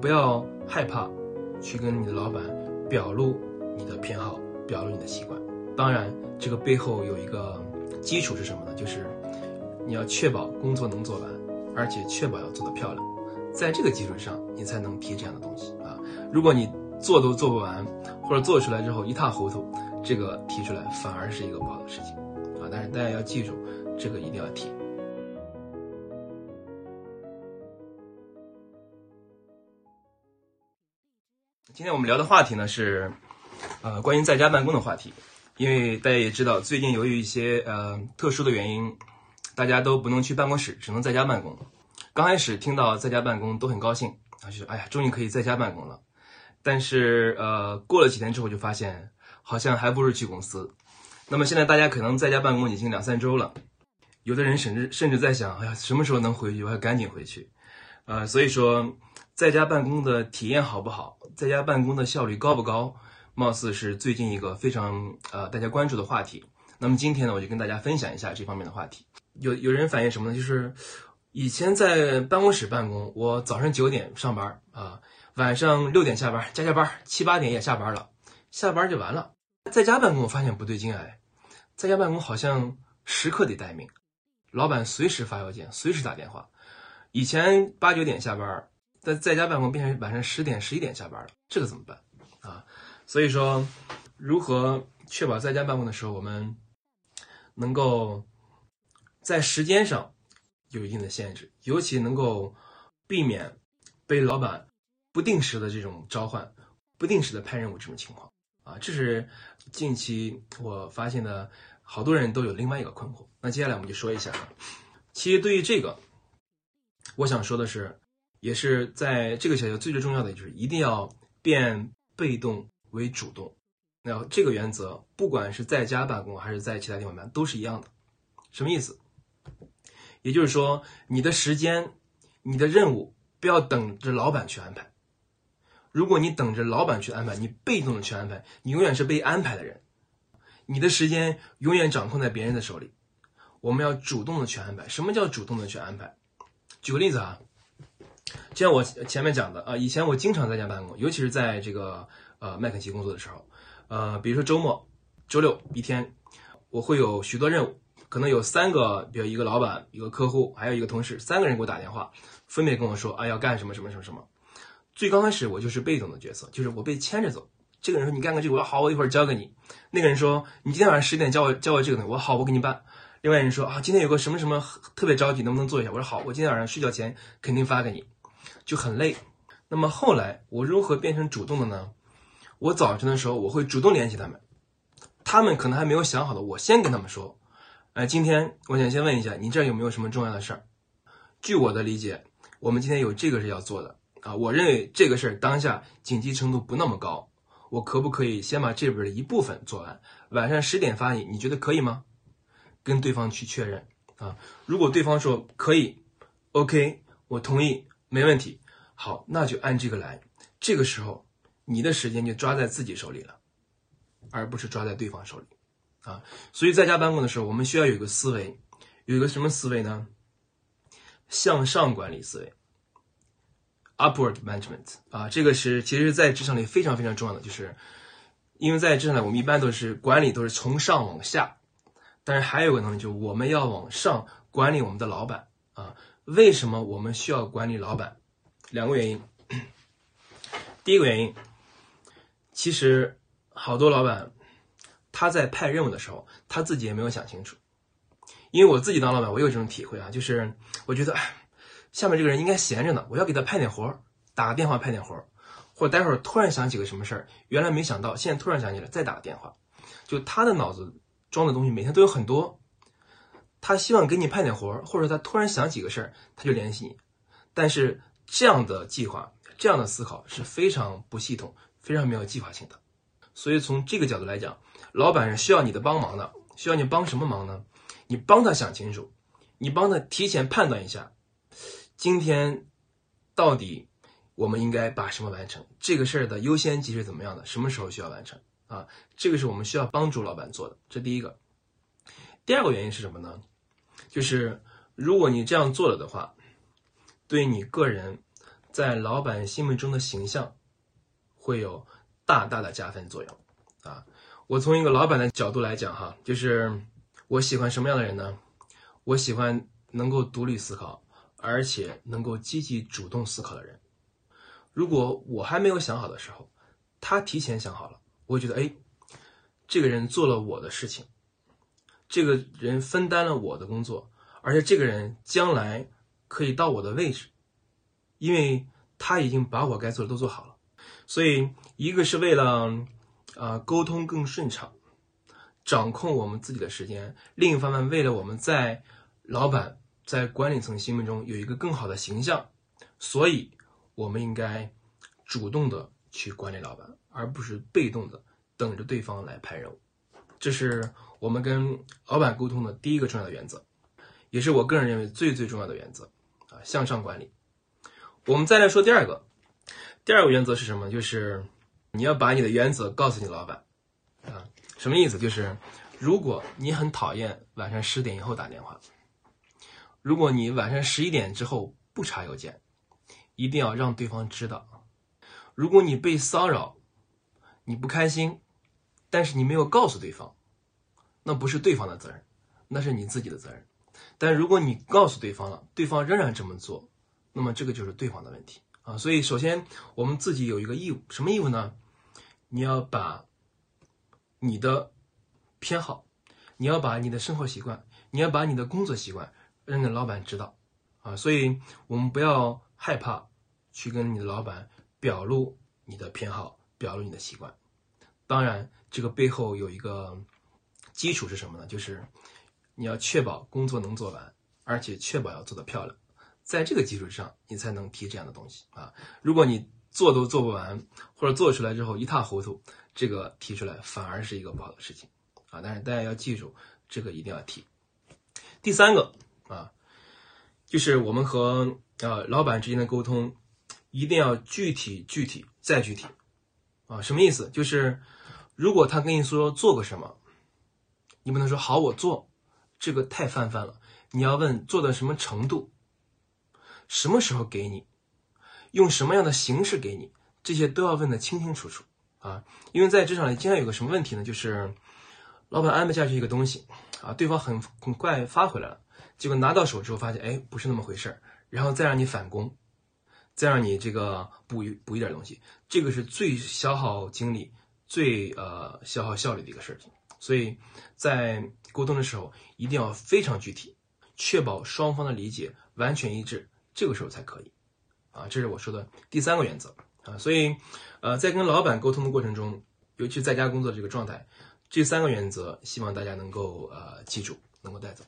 不要害怕去跟你的老板表露你的偏好，表露你的习惯。当然，这个背后有一个基础是什么呢？就是你要确保工作能做完，而且确保要做得漂亮。在这个基础上，你才能提这样的东西啊。如果你做都做不完，或者做出来之后一塌糊涂，这个提出来反而是一个不好的事情啊。但是大家要记住，这个一定要提。今天我们聊的话题呢是，呃，关于在家办公的话题。因为大家也知道，最近由于一些呃特殊的原因，大家都不能去办公室，只能在家办公。刚开始听到在家办公都很高兴啊，就是哎呀，终于可以在家办公了。但是呃，过了几天之后就发现，好像还不如去公司。那么现在大家可能在家办公已经两三周了，有的人甚至甚至在想，哎呀，什么时候能回去？我要赶紧回去。呃，所以说，在家办公的体验好不好？在家办公的效率高不高？貌似是最近一个非常呃大家关注的话题。那么今天呢，我就跟大家分享一下这方面的话题。有有人反映什么呢？就是以前在办公室办公，我早上九点上班啊，晚上六点下班，加加班，七八点也下班了，下班就完了。在家办公，我发现不对劲哎，在家办公好像时刻得待命，老板随时发邮件，随时打电话。以前八九点下班，在在家办公变成晚上十点、十一点下班了，这个怎么办啊？所以说，如何确保在家办公的时候，我们能够在时间上有一定的限制，尤其能够避免被老板不定时的这种召唤、不定时的派任务这种情况啊，这是近期我发现的好多人都有另外一个困惑。那接下来我们就说一下，其实对于这个，我想说的是，也是在这个小节最最重要的就是一定要变被动。为主动，那这个原则，不管是在家办公还是在其他地方办，都是一样的。什么意思？也就是说，你的时间、你的任务，不要等着老板去安排。如果你等着老板去安排，你被动的去安排，你永远是被安排的人。你的时间永远掌控在别人的手里。我们要主动的去安排。什么叫主动的去安排？举个例子啊，就像我前面讲的啊，以前我经常在家办公，尤其是在这个。呃，麦肯锡工作的时候，呃，比如说周末、周六一天，我会有许多任务，可能有三个，比如一个老板、一个客户，还有一个同事，三个人给我打电话，分别跟我说啊要干什么什么什么什么。最刚开始我就是被动的角色，就是我被牵着走。这个人说你干个这个，我说好，我一会儿交给你。那个人说你今天晚上十点交我交我这个东西，我说好，我给你办。另外人说啊，今天有个什么什么特别着急，能不能做一下？我说好，我今天晚上睡觉前肯定发给你，就很累。那么后来我如何变成主动的呢？我早晨的时候，我会主动联系他们，他们可能还没有想好的，我先跟他们说，哎，今天我想先问一下，你这儿有没有什么重要的事儿？据我的理解，我们今天有这个是要做的啊，我认为这个事儿当下紧急程度不那么高，我可不可以先把这边的一部分做完，晚上十点发你，你觉得可以吗？跟对方去确认啊，如果对方说可以，OK，我同意，没问题，好，那就按这个来，这个时候。你的时间就抓在自己手里了，而不是抓在对方手里，啊，所以在家办公的时候，我们需要有一个思维，有一个什么思维呢？向上管理思维，upward management，啊，这个是其实，在职场里非常非常重要的，就是因为在职场里，我们一般都是管理都是从上往下，但是还有个能力，就是我们要往上管理我们的老板，啊，为什么我们需要管理老板？两个原因，第一个原因。其实，好多老板他在派任务的时候，他自己也没有想清楚。因为我自己当老板，我有这种体会啊，就是我觉得，下面这个人应该闲着呢，我要给他派点活儿打个电话派点活儿或待会儿突然想起个什么事儿，原来没想到，现在突然想起来，再打个电话。就他的脑子装的东西每天都有很多，他希望给你派点活或者他突然想起个事儿，他就联系你。但是这样的计划，这样的思考是非常不系统。非常没有计划性的，所以从这个角度来讲，老板是需要你的帮忙的。需要你帮什么忙呢？你帮他想清楚，你帮他提前判断一下，今天到底我们应该把什么完成？这个事儿的优先级是怎么样的？什么时候需要完成？啊，这个是我们需要帮助老板做的。这第一个。第二个原因是什么呢？就是如果你这样做了的话，对你个人。在老板心目中的形象会有大大的加分作用啊。我从一个老板的角度来讲哈，就是我喜欢什么样的人呢？我喜欢能够独立思考，而且能够积极主动思考的人。如果我还没有想好的时候，他提前想好了，我觉得哎，这个人做了我的事情，这个人分担了我的工作，而且这个人将来可以到我的位置，因为他已经把我该做的都做好了。所以，一个是为了。啊，沟通更顺畅，掌控我们自己的时间。另一方面，为了我们在老板在管理层心目中有一个更好的形象，所以我们应该主动的去管理老板，而不是被动的等着对方来派任务。这是我们跟老板沟通的第一个重要的原则，也是我个人认为最最重要的原则啊，向上管理。我们再来说第二个，第二个原则是什么？就是。你要把你的原则告诉你老板，啊，什么意思？就是如果你很讨厌晚上十点以后打电话，如果你晚上十一点之后不查邮件，一定要让对方知道。如果你被骚扰，你不开心，但是你没有告诉对方，那不是对方的责任，那是你自己的责任。但如果你告诉对方了，对方仍然这么做，那么这个就是对方的问题啊。所以，首先我们自己有一个义务，什么义务呢？你要把你的偏好，你要把你的生活习惯，你要把你的工作习惯让你的老板知道啊！所以，我们不要害怕去跟你的老板表露你的偏好，表露你的习惯。当然，这个背后有一个基础是什么呢？就是你要确保工作能做完，而且确保要做得漂亮。在这个基础之上，你才能提这样的东西啊！如果你做都做不完，或者做出来之后一塌糊涂，这个提出来反而是一个不好的事情啊！但是大家要记住，这个一定要提。第三个啊，就是我们和呃老板之间的沟通，一定要具体、具体再具体啊！什么意思？就是如果他跟你说做个什么，你不能说好我做，这个太泛泛了。你要问做到什么程度，什么时候给你。用什么样的形式给你，这些都要问得清清楚楚啊！因为在职场里经常有个什么问题呢？就是老板安排下去一个东西啊，对方很很快发回来了，结果拿到手之后发现，哎，不是那么回事儿，然后再让你返工，再让你这个补一补一点东西，这个是最消耗精力、最呃消耗效率的一个事情。所以在沟通的时候一定要非常具体，确保双方的理解完全一致，这个时候才可以。啊，这是我说的第三个原则啊，所以，呃，在跟老板沟通的过程中，尤其在家工作这个状态，这三个原则，希望大家能够呃记住，能够带走。